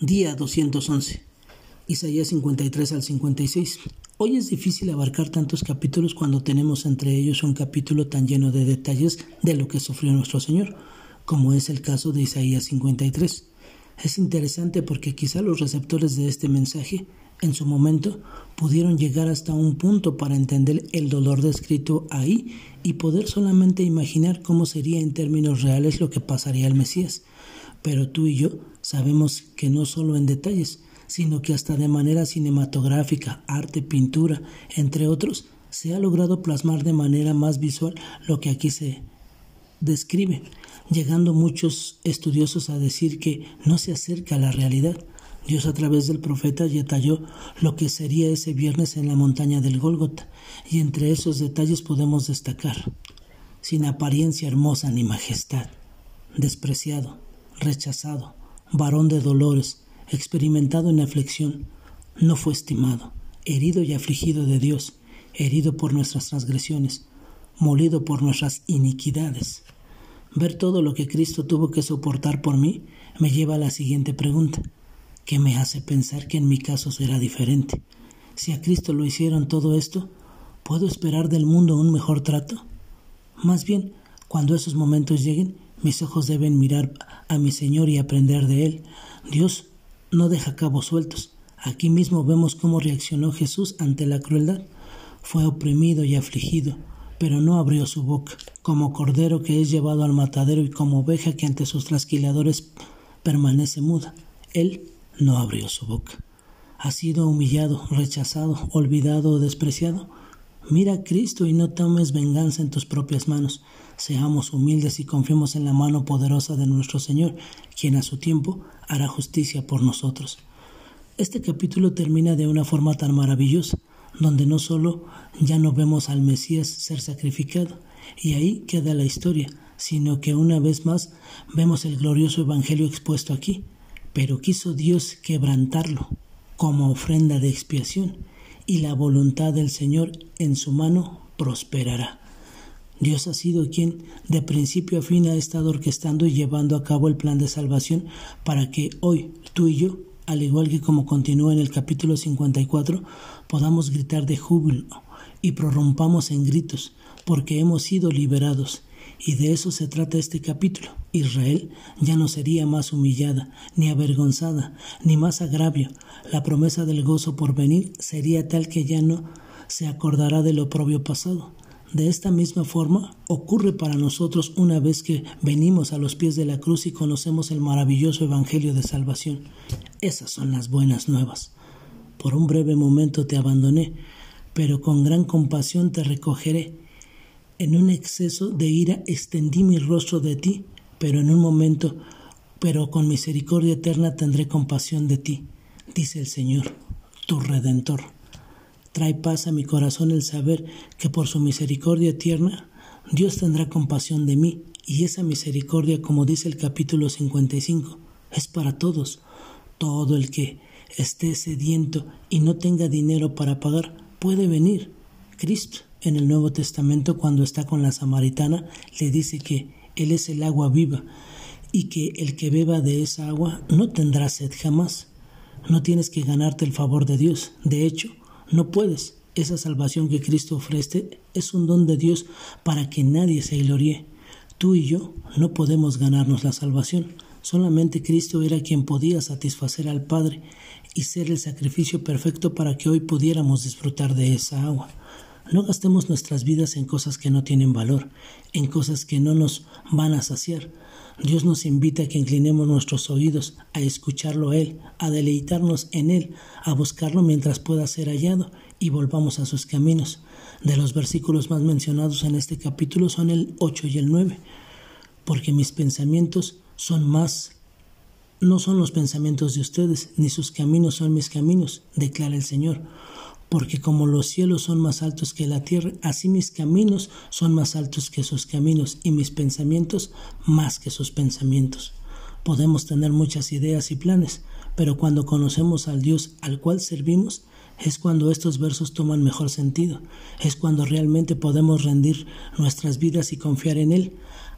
Día 211. Isaías 53 al 56. Hoy es difícil abarcar tantos capítulos cuando tenemos entre ellos un capítulo tan lleno de detalles de lo que sufrió nuestro Señor, como es el caso de Isaías 53. Es interesante porque quizá los receptores de este mensaje, en su momento, pudieron llegar hasta un punto para entender el dolor descrito ahí y poder solamente imaginar cómo sería en términos reales lo que pasaría al Mesías. Pero tú y yo sabemos que no solo en detalles, sino que hasta de manera cinematográfica, arte, pintura, entre otros, se ha logrado plasmar de manera más visual lo que aquí se describe, llegando muchos estudiosos a decir que no se acerca a la realidad. Dios a través del profeta detalló lo que sería ese viernes en la montaña del Gólgota, y entre esos detalles podemos destacar, sin apariencia hermosa ni majestad, despreciado, rechazado, varón de dolores, experimentado en aflicción, no fue estimado, herido y afligido de Dios, herido por nuestras transgresiones, molido por nuestras iniquidades. Ver todo lo que Cristo tuvo que soportar por mí me lleva a la siguiente pregunta, ¿qué me hace pensar que en mi caso será diferente? Si a Cristo lo hicieron todo esto, ¿puedo esperar del mundo un mejor trato? Más bien, cuando esos momentos lleguen, mis ojos deben mirar a mi Señor y aprender de Él. Dios no deja cabos sueltos. Aquí mismo vemos cómo reaccionó Jesús ante la crueldad. Fue oprimido y afligido, pero no abrió su boca, como cordero que es llevado al matadero y como oveja que ante sus trasquiladores permanece muda. Él no abrió su boca. Ha sido humillado, rechazado, olvidado o despreciado. Mira a Cristo y no tomes venganza en tus propias manos. Seamos humildes y confiemos en la mano poderosa de nuestro Señor, quien a su tiempo hará justicia por nosotros. Este capítulo termina de una forma tan maravillosa, donde no solo ya no vemos al Mesías ser sacrificado, y ahí queda la historia, sino que una vez más vemos el glorioso Evangelio expuesto aquí, pero quiso Dios quebrantarlo como ofrenda de expiación y la voluntad del Señor en su mano prosperará. Dios ha sido quien de principio a fin ha estado orquestando y llevando a cabo el plan de salvación para que hoy tú y yo, al igual que como continúa en el capítulo 54, podamos gritar de júbilo y prorrumpamos en gritos, porque hemos sido liberados. Y de eso se trata este capítulo. Israel ya no sería más humillada, ni avergonzada, ni más agravio. La promesa del gozo por venir sería tal que ya no se acordará de lo propio pasado. De esta misma forma ocurre para nosotros una vez que venimos a los pies de la cruz y conocemos el maravilloso Evangelio de salvación. Esas son las buenas nuevas. Por un breve momento te abandoné, pero con gran compasión te recogeré. En un exceso de ira extendí mi rostro de ti pero en un momento, pero con misericordia eterna tendré compasión de ti, dice el Señor, tu Redentor. Trae paz a mi corazón el saber que por su misericordia tierna Dios tendrá compasión de mí, y esa misericordia, como dice el capítulo 55, es para todos. Todo el que esté sediento y no tenga dinero para pagar, puede venir. Cristo, en el Nuevo Testamento, cuando está con la samaritana, le dice que él es el agua viva y que el que beba de esa agua no tendrá sed jamás. No tienes que ganarte el favor de Dios. De hecho, no puedes. Esa salvación que Cristo ofrece es un don de Dios para que nadie se gloríe. Tú y yo no podemos ganarnos la salvación. Solamente Cristo era quien podía satisfacer al Padre y ser el sacrificio perfecto para que hoy pudiéramos disfrutar de esa agua. No gastemos nuestras vidas en cosas que no tienen valor, en cosas que no nos van a saciar. Dios nos invita a que inclinemos nuestros oídos a escucharlo a Él, a deleitarnos en Él, a buscarlo mientras pueda ser hallado y volvamos a sus caminos. De los versículos más mencionados en este capítulo son el 8 y el 9, porque mis pensamientos son más no son los pensamientos de ustedes, ni sus caminos son mis caminos, declara el Señor porque como los cielos son más altos que la tierra, así mis caminos son más altos que sus caminos y mis pensamientos más que sus pensamientos. Podemos tener muchas ideas y planes, pero cuando conocemos al Dios al cual servimos, es cuando estos versos toman mejor sentido, es cuando realmente podemos rendir nuestras vidas y confiar en Él.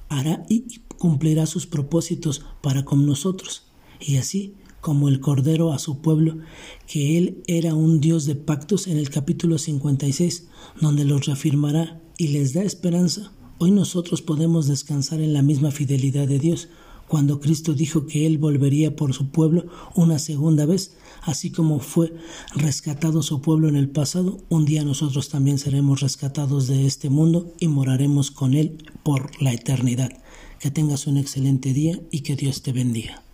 Hará y cumplirá sus propósitos para con nosotros, y así como el Cordero a su pueblo, que Él era un Dios de pactos en el capítulo 56, donde los reafirmará y les da esperanza. Hoy nosotros podemos descansar en la misma fidelidad de Dios, cuando Cristo dijo que Él volvería por su pueblo una segunda vez, así como fue rescatado su pueblo en el pasado, un día nosotros también seremos rescatados de este mundo y moraremos con Él por la eternidad. Que tengas un excelente día y que Dios te bendiga.